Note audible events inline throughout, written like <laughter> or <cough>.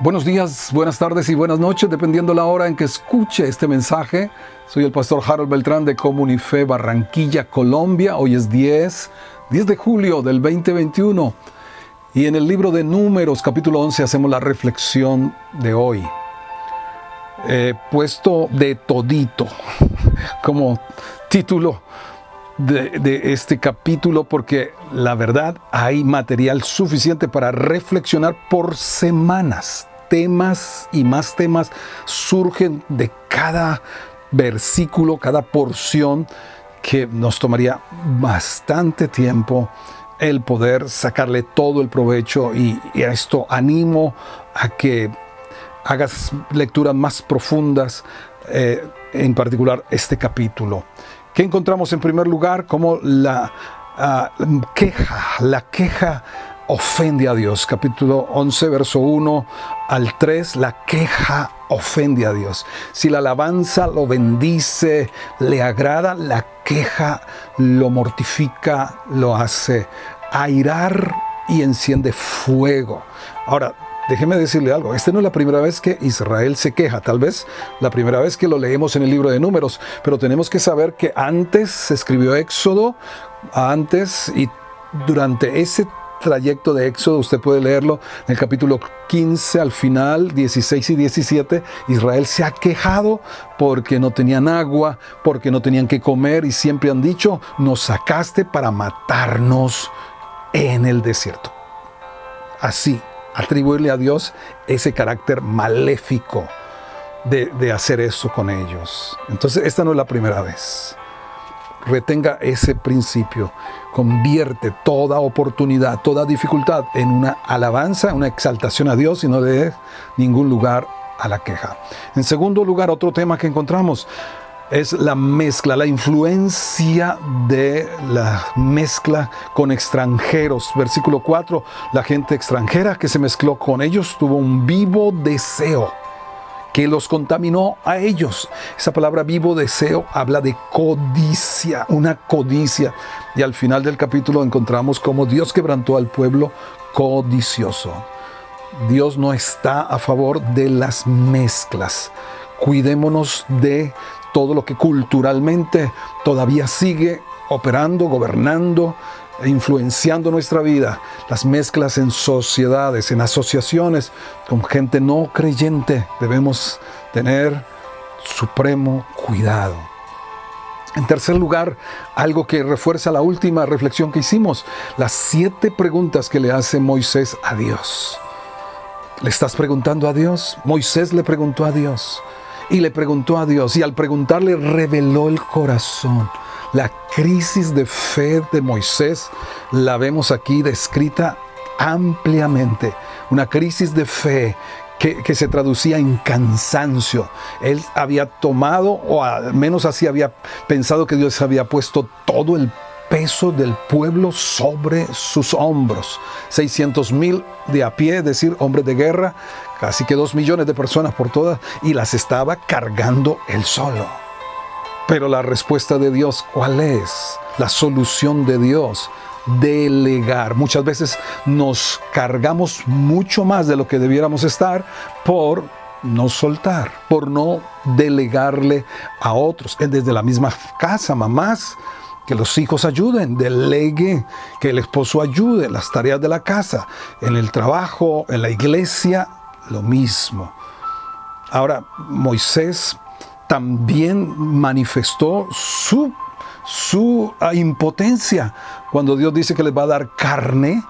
Buenos días, buenas tardes y buenas noches, dependiendo la hora en que escuche este mensaje. Soy el pastor Harold Beltrán de Comunife Barranquilla, Colombia. Hoy es 10, 10 de julio del 2021. Y en el libro de Números, capítulo 11, hacemos la reflexión de hoy. He puesto de todito <laughs> como título de, este capítulo porque la verdad hay material suficiente para reflexionar por semanas. Temas y más temas surgen de cada versículo, cada porción que nos tomaría bastante tiempo el poder sacarle todo el provecho y, a esto animo a que hagas lecturas más profundas, eh, en particular este capítulo. ¿Qué encontramos en primer lugar? Como la ah, queja, la queja ofende a Dios. Capítulo 11, verso 1 al 3, la queja ofende a Dios. Si la alabanza lo bendice, le agrada, la queja lo mortifica, lo hace airar y enciende fuego. Ahora, Déjeme decirle algo, esta no es la primera vez que Israel se queja, tal vez la primera vez que lo leemos en el libro de números, pero tenemos que saber que antes se escribió Éxodo, antes y durante ese trayecto de Éxodo, usted puede leerlo en el capítulo 15 al final, 16 y 17, Israel se ha quejado porque no tenían agua, porque no tenían que comer y siempre han dicho, nos sacaste para matarnos en el desierto. Así atribuirle a Dios ese carácter maléfico de, hacer eso con ellos. Entonces, esta no es la primera vez. Retenga ese principio. Convierte toda oportunidad, toda dificultad en una alabanza, una exaltación a Dios y no de ningún lugar a la queja. En segundo lugar, otro tema que encontramos, es la mezcla, la influencia de la mezcla con extranjeros. Versículo 4, la gente extranjera que se mezcló con ellos tuvo un vivo deseo que los contaminó a ellos. Esa palabra vivo deseo habla de codicia, una codicia. Y al final del capítulo encontramos cómo Dios quebrantó al pueblo codicioso. Dios no está a favor de las mezclas. Cuidémonos de todo lo que culturalmente todavía sigue operando, gobernando influenciando nuestra vida, las mezclas en sociedades, en asociaciones, con gente no creyente, debemos tener supremo cuidado. En tercer lugar, algo que refuerza la última reflexión que hicimos, las siete preguntas que le hace Moisés a Dios. ¿Le estás preguntando a Dios? Moisés le preguntó a Dios y le preguntó a Dios y al preguntarle reveló el corazón. La crisis de fe de Moisés la vemos aquí descrita ampliamente. Una crisis de fe que, se traducía en cansancio. Él había tomado, o al menos así había pensado que Dios había puesto todo el peso del pueblo sobre sus hombros. 600 mil de a pie, es decir, hombres de guerra, casi que dos millones de personas por todas, y las estaba cargando él solo. Pero la respuesta de Dios, ¿cuál es? La solución de Dios, delegar. Muchas veces nos cargamos mucho más de lo que debiéramos estar por no soltar, por no delegarle a otros. Desde la misma casa, mamás, que los hijos ayuden, delegue, que el esposo ayude las tareas de la casa, en el trabajo, en la iglesia, lo mismo. Ahora, Moisés también manifestó su, su ah, impotencia cuando Dios dice que les va a dar carne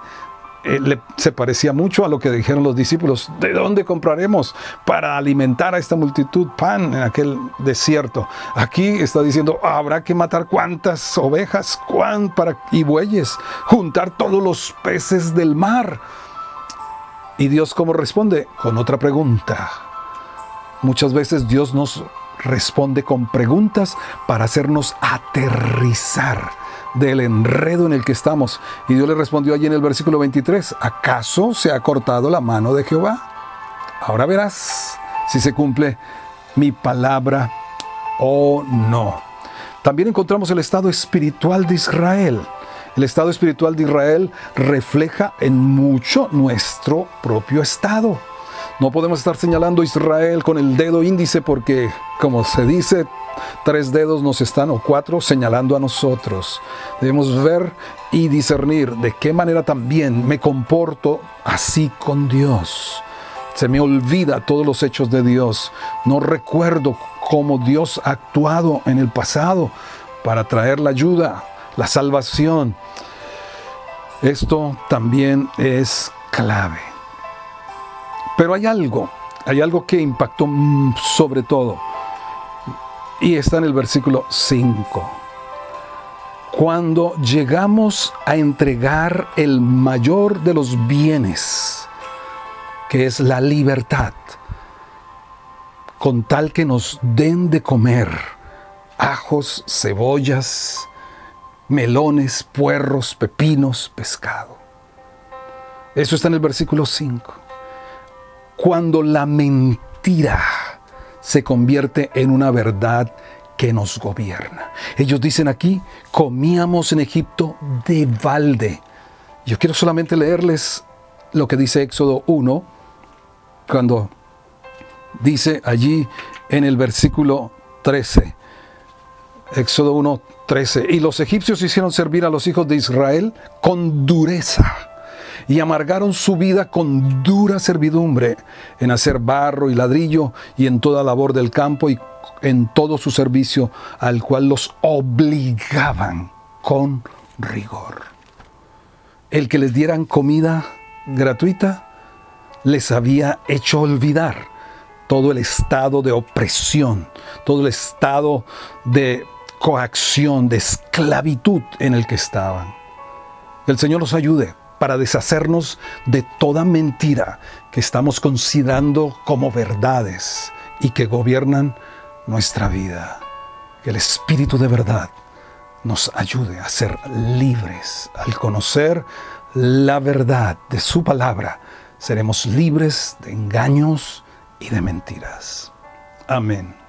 eh, se parecía mucho a lo que dijeron los discípulos, ¿de dónde compraremos para alimentar a esta multitud pan en aquel desierto? Aquí está diciendo, habrá que matar cuántas ovejas cuán para, y bueyes, juntar todos los peces del mar. ¿Y Dios cómo responde? Con otra pregunta. Muchas veces Dios nos responde con preguntas para hacernos aterrizar del enredo en el que estamos. Y Dios le respondió allí en el versículo 23, ¿acaso se ha cortado la mano de Jehová? Ahora verás si se cumple mi palabra o no. También encontramos el estado espiritual de Israel. El estado espiritual de Israel refleja en mucho nuestro propio estado. No podemos estar señalando a Israel con el dedo índice porque, como se dice, tres dedos nos están o cuatro señalando a nosotros. Debemos ver y discernir de qué manera también me comporto así con Dios. Se me olvida todos los hechos de Dios. No recuerdo cómo Dios ha actuado en el pasado para traer la ayuda, la salvación. Esto también es clave. Pero hay algo, hay algo que impactó sobre todo. Y está en el versículo 5. Cuando llegamos a entregar el mayor de los bienes, que es la libertad, con tal que nos den de comer ajos, cebollas, melones, puerros, pepinos, pescado. Eso está en el versículo 5. Cuando la mentira se convierte en una verdad que nos gobierna. Ellos dicen aquí, comíamos en Egipto de balde. Yo quiero solamente leerles lo que dice Éxodo 1, cuando dice allí en el versículo 13, Éxodo 1, 13, y los egipcios hicieron servir a los hijos de Israel con dureza y amargaron su vida con dura servidumbre en hacer barro y ladrillo y en toda labor del campo y en todo su servicio al cual los obligaban con rigor. El que les dieran comida gratuita les había hecho olvidar todo el estado de opresión, todo el estado de coacción, de esclavitud en el que estaban. El Señor nos ayude para deshacernos de toda mentira que estamos considerando como verdades y que gobiernan nuestra vida. Que el Espíritu de verdad nos ayude a ser libres al conocer la verdad de su palabra seremos libres de engaños y de mentiras. Amén.